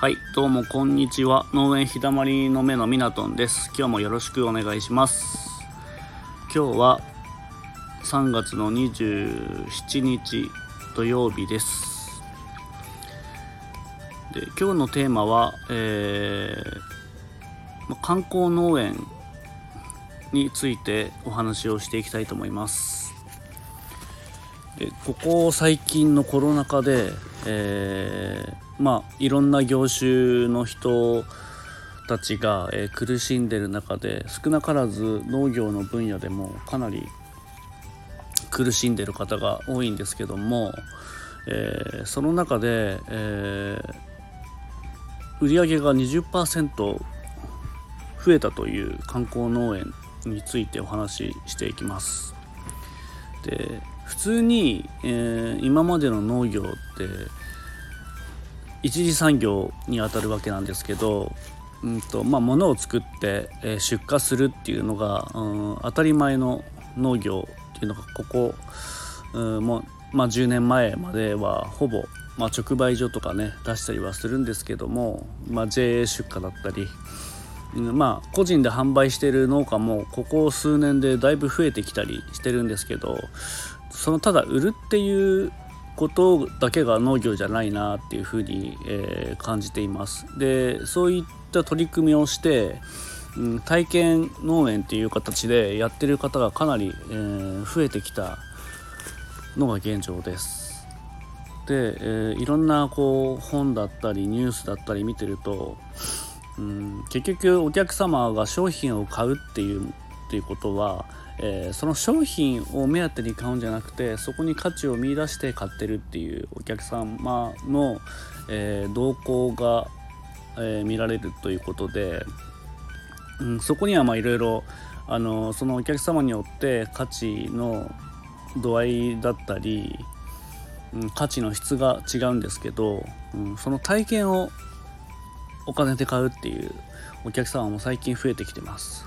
はい、どうもこんにちは。農園ひだまりの目のみなとんです。今日もよろしくお願いします。今日は3月の27日土曜日です。で今日のテーマは、えーま観光農園についてお話をしていきたいと思います。でここ最近のコロナ禍で、えーまあいろんな業種の人たちが、えー苦しんでる中で少なからず農業の分野でもかなり苦しんでる方が多いんですけども、えーその中で、えー売上が20%増えたという観光農園についてお話ししていきます。で普通に、えー今までの農業って一次産業にあたるわけなんですけど、うんとまあ、物を作って、え出荷するっていうのが、うん当たり前の農業っていうのがここ、うんもまあ、10年前まではほぼ、まあ、直売所とかね出したりはするんですけども、まあ、JA 出荷だったり、うんまあ個人で販売してる農家もここ数年でだいぶ増えてきたりしてるんですけどそのただ売るっていうことだけが農業じゃないなっていうふうに、えー感じています。でそういった取り組みをして、うん、体験農園っていう形でやってる方がかなり、えー増えてきたのが現状です。で、えーいろんなこう本だったりニュースだったり見てるとうん結局お客様が商品を買うっていうっていうことは、えーその商品を目当てに買うんじゃなくてそこに価値を見出して買ってるっていうお客様の、えー動向が、えー見られるということで、うん、そこにはいろいろあのそのお客様によって価値の度合いだったり、うん、価値の質が違うんですけど、うん、その体験をお金で買うっていうお客様も最近増えてきてます。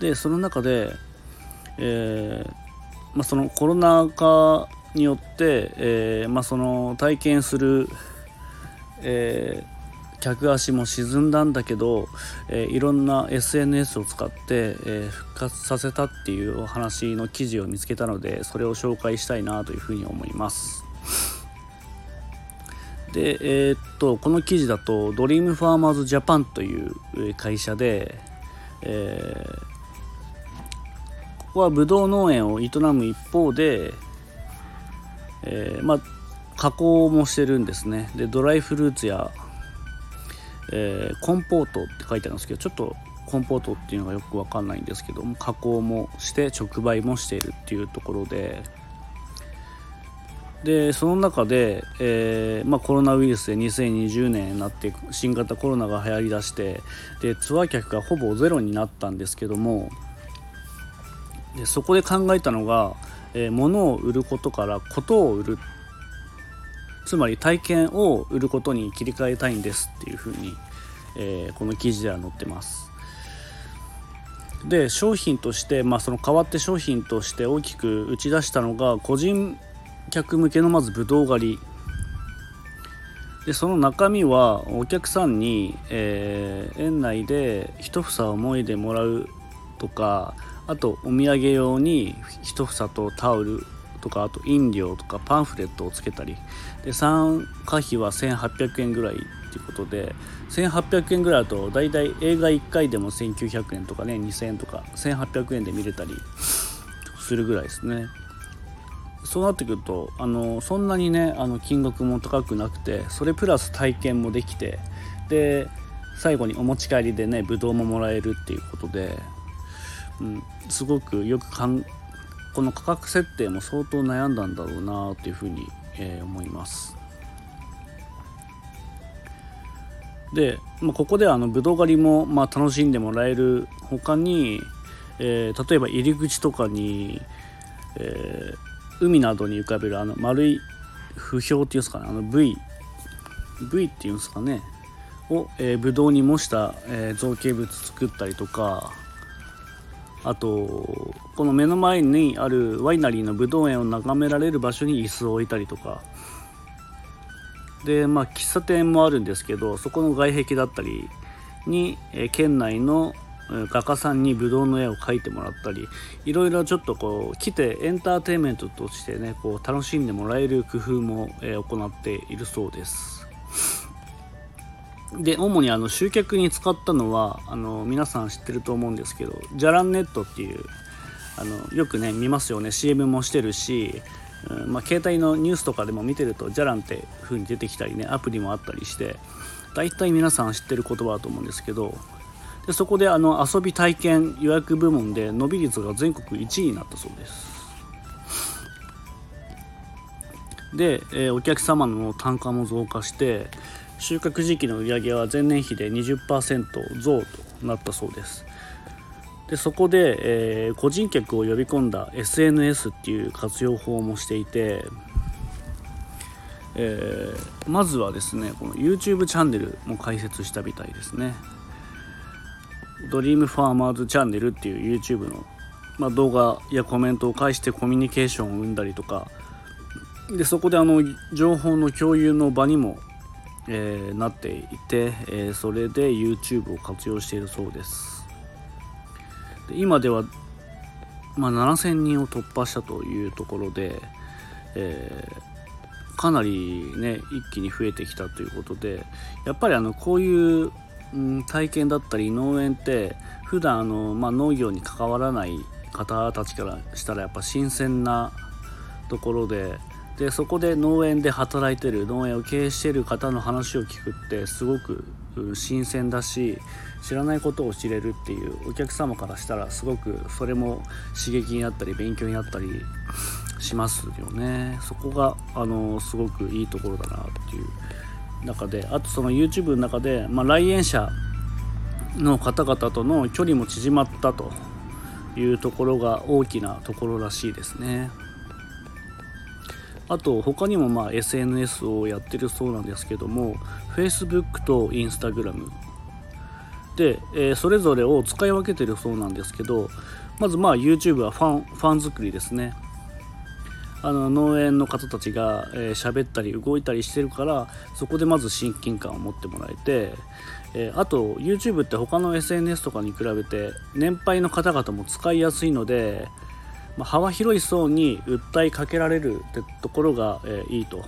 でその中で、えーまあ、そのコロナ禍によって、えーまあ、その体験する、えー客足も沈んだんだけど、えーいろんな SNS を使って、えー復活させたっていうお話の記事を見つけたのでそれを紹介したいなというふうに思います。で、えーっとこの記事だとドリームファーマーズジャパンという会社で、えーここはブドウ農園を営む一方で、えーまあ加工もしてるんですね。でドライフルーツや、えーコンポートって書いてあるんですけどちょっとコンポートっていうのがよくわかんないんですけども加工もして直売もしているっていうところででその中で、えーまあ、コロナウイルスで2020年になって新型コロナが流行りだしてでツアー客がほぼゼロになったんですけどもでそこで考えたのが、えー物を売ることからことを売るつまり体験を売ることに切り替えたいんですっていうふうに、えーこの記事では載ってます。で商品として、まあ、その代わって商品として大きく打ち出したのが個人客向けのまずぶどう狩りでその中身はお客さんに、えー園内で一房思いでもらうとかあとお土産用に一房とタオルとかあと飲料とかパンフレットをつけたり。で参加費は1800円ぐらいっていうことで1800円ぐらいだと大体映画1回でも1900円とかね2000円とか1800円で見れたりするぐらいですね。そうなってくるとあのそんなにねあの金額も高くなくてそれプラス体験もできてで最後にお持ち帰りでねぶどうももらえるっていうことで、うん、すごくよくかんこの価格設定も相当悩んだんだろうなっていうふうに、えー思います。で、まあ、ここではあのぶどう狩りもまあ楽しんでもらえる他に、えー例えば入り口とかに、えー海などに浮かべるあの丸い不評っていうんですかねあの V V っていうんですかねを、えー、ブドウに模した、えー造形物作ったりとかあとこの目の前にあるワイナリーのブドウ園を眺められる場所に椅子を置いたりとか。でまあ喫茶店もあるんですけどそこの外壁だったりに、え、県内の画家さんにブドウの絵を描いてもらったりいろいろちょっとこう来てエンターテインメントとしてねこう楽しんでもらえる工夫も、え、行っているそうです。で主にあの集客に使ったのはあの皆さん知ってると思うんですけどじゃらんネットっていうあのよくね見ますよね。CM もしてるし、うんまあ、携帯のニュースとかでも見てるとじゃらんって風に出てきたりねアプリもあったりして大体皆さん知ってる言葉だと思うんですけどでそこであの遊び体験予約部門で伸び率が全国1位になったそうです。で、えー、お客様の単価も増加して収穫時期の売り上げは前年比で20%増となったそうです。でそこで、えー、個人客を呼び込んだ SNS っていう活用法もしていて、えー、まずはですねこの YouTube チャンネルも開設したみたいですね。ドリームファーマーズチャンネルっていう YouTube の、まあ、動画やコメントを介してコミュニケーションを生んだりとか。でそこであの情報の共有の場にも、えー、なっていて、えー、それで YouTube を活用しているそうです。で今では、まあ、7000人を突破したというところで、えー、かなりね一気に増えてきたということでやっぱりあのこういううん、体験だったり農園って普段あの、まあ、農業に関わらない方たちからしたらやっぱ新鮮なところででそこで農園で働いてる農園を経営してる方の話を聞くってすごく新鮮だし知らないことを知れるっていうお客様からしたらすごくそれも刺激になったり勉強になったりしますよね。そこがあのすごくいいところだなっていう。中であとその YouTube の中で、まあ、来園者の方々との距離も縮まったというところが大きなところらしいですね。あと他にもまあ SNS をやってるそうなんですけども Facebook と Instagram で、えー、それぞれを使い分けてるそうなんですけどまずまあ YouTube はファンファン作りですね。あの農園の方たちが喋、えー、ったり動いたりしてるからそこでまず親近感を持ってもらえて、えー、あと YouTube って他の SNS とかに比べて年配の方々も使いやすいので、まあ、幅広い層に訴えかけられるってところが、えー、いいと。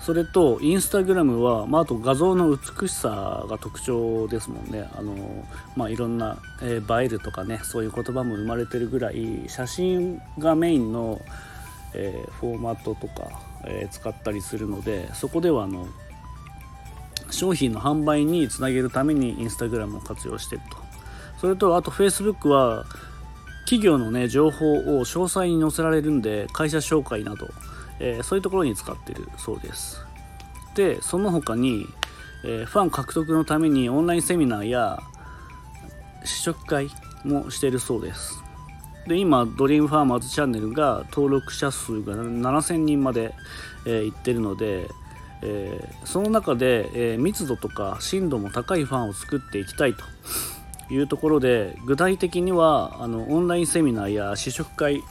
それとインスタグラムは、まあ、あと画像の美しさが特徴ですもんね。あの、まあ、いろんな、えー、映えるとかねそういう言葉も生まれてるぐらい写真がメインのえー、フォーマットとか、えー、使ったりするのでそこではあの商品の販売につなげるためにインスタグラムを活用してると。それとあと Facebook は企業のね情報を詳細に載せられるんで会社紹介など、えー、そういうところに使ってるそうです。でその他に、えー、ファン獲得のためにオンラインセミナーや試食会もしてるそうです。で今ドリームファーマーズチャンネルが登録者数が7000人まで、えー、いってるので、えー、その中で、えー、密度とか深度も高いファンを作っていきたいと。いうところで具体的にはあのオンラインセミナーや試食会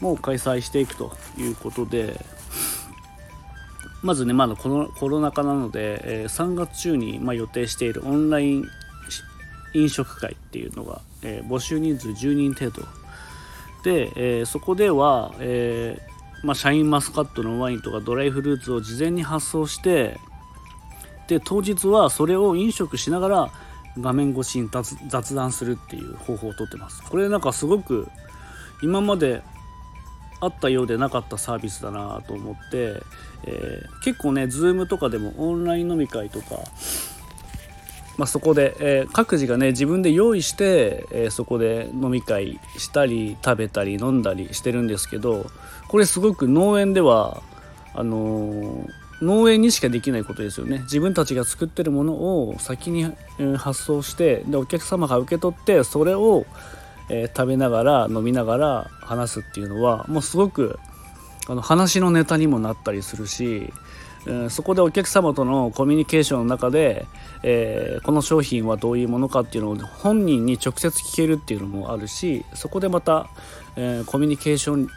も開催していくということでまずねまだこのコロナ禍なので、えー、3月中に、まあ、予定しているオンライン飲食会っていうのが、えー、募集人数10人程度で、えー、そこでは、え、まあ、シャインマスカットのワインとかドライフルーツを事前に発送してで当日はそれを飲食しながら画面越しに雑談するっていう方法をとってます。これなんかすごく今まであったようでなかったサービスだなと思って、えー、結構ね Zoom とかでもオンライン飲み会とかまあ、そこで、えー、各自がね自分で用意して、えー、そこで飲み会したり食べたり飲んだりしてるんですけどこれすごく農園ではあの、農園にしかできないことですよね。自分たちが作ってるものを先に、発送してでお客様が受け取ってそれを、え食べながら飲みながら話すっていうのはもうすごくあの話のネタにもなったりするしえそこでお客様とのコミュニケーションの中で、えー、この商品はどういうものかっていうのを本人に直接聞けるっていうのもあるしそこでまた、えー、コミュニケーション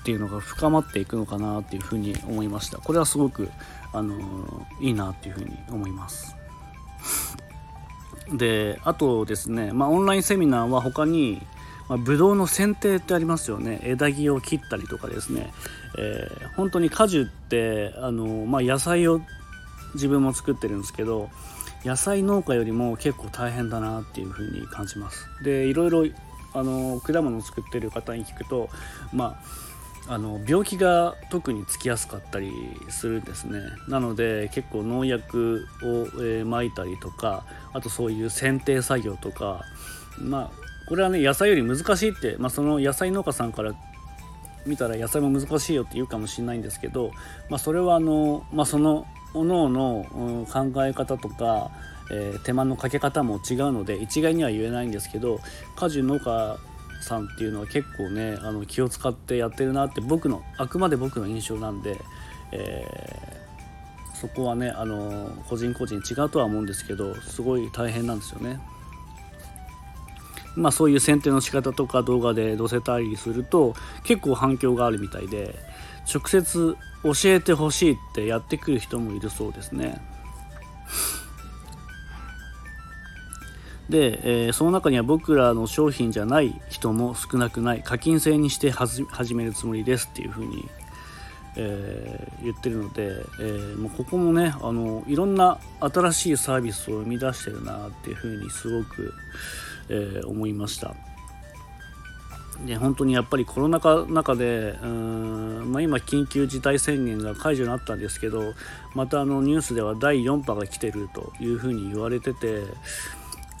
っていうのが深まっていくのかなっていうふうに思いました。これはすごく、あのいいなっていうふうに思います。であとですね、まあ、オンラインセミナーは他にまあ、ブドウの剪定ってありますよね。枝木を切ったりとかですね、えー、本当に果樹ってあの、まあ、野菜を自分も作ってるんですけど野菜農家よりも結構大変だなっていうふうに感じます。でいろいろあの果物を作ってる方に聞くとまああの病気が特につきやすかったりするんですね。なので結構農薬を、えー、いたりとかあとそういう剪定作業とかまあこれはね野菜より難しいって、まあ、その野菜農家さんから見たら野菜も難しいよって言うかもしれないんですけど、まあ、それはあの、まあ、そのおのおの考え方とか、えー、手間のかけ方も違うので一概には言えないんですけど果樹農家さんっていうのは結構ねあの気を使ってやってるなって僕のあくまで僕の印象なんで、えー、そこはねあの個人個人違うとは思うんですけどすごい大変なんですよね。まあ、そういう剪定の仕方とか動画で載せたりすると結構反響があるみたいで直接教えてほしいってやってくる人もいるそうですね。で、えー、その中には僕らの商品じゃない人も少なくない課金制にして始めるつもりですっていうふうに、えー、言ってるので、えー、もうここもねあのいろんな新しいサービスを生み出してるなっていうふうにすごく、え、思いました。で本当にやっぱりコロナ禍中でうーん、まあ、今緊急事態宣言が解除になったんですけどまたあのニュースでは第4波が来てるというふうに言われてて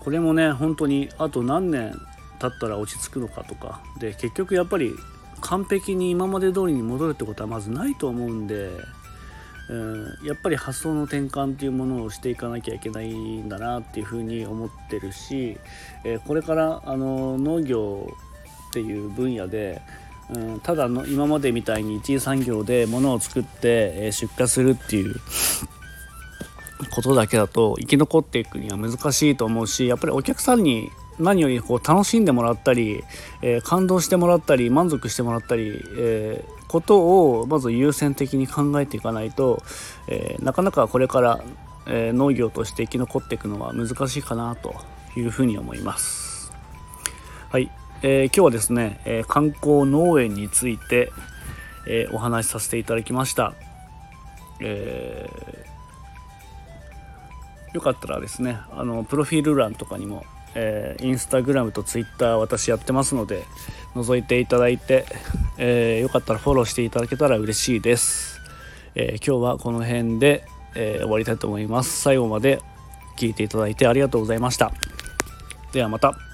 これもね本当にあと何年経ったら落ち着くのかとか。で結局やっぱり完璧に今まで通りに戻るってことはまずないと思うんでうん、やっぱり発想の転換っていうものをしていかなきゃいけないんだなっていうふうに思ってるし、え、これからあの農業っていう分野で、うん、ただの今までみたいに一次産業で物を作って、え、出荷するっていうことだけだと生き残っていくには難しいと思うしやっぱりお客さんに何よりこう楽しんでもらったり、えー、感動してもらったり満足してもらったり、えー、ことをまず優先的に考えていかないと、えー、なかなかこれから、え農業として生き残っていくのは難しいかなというふうに思います。はい、え今日はですね、え観光農園について、えお話しさせていただきました。えよかったらですねあのプロフィール欄とかにもえー、インスタグラムとツイッター私やってますので覗いていただいて、えー、よかったらフォローしていただけたら嬉しいです、えー、今日はこの辺で、え終わりたいと思います。最後まで聞いていただいてありがとうございました。ではまた。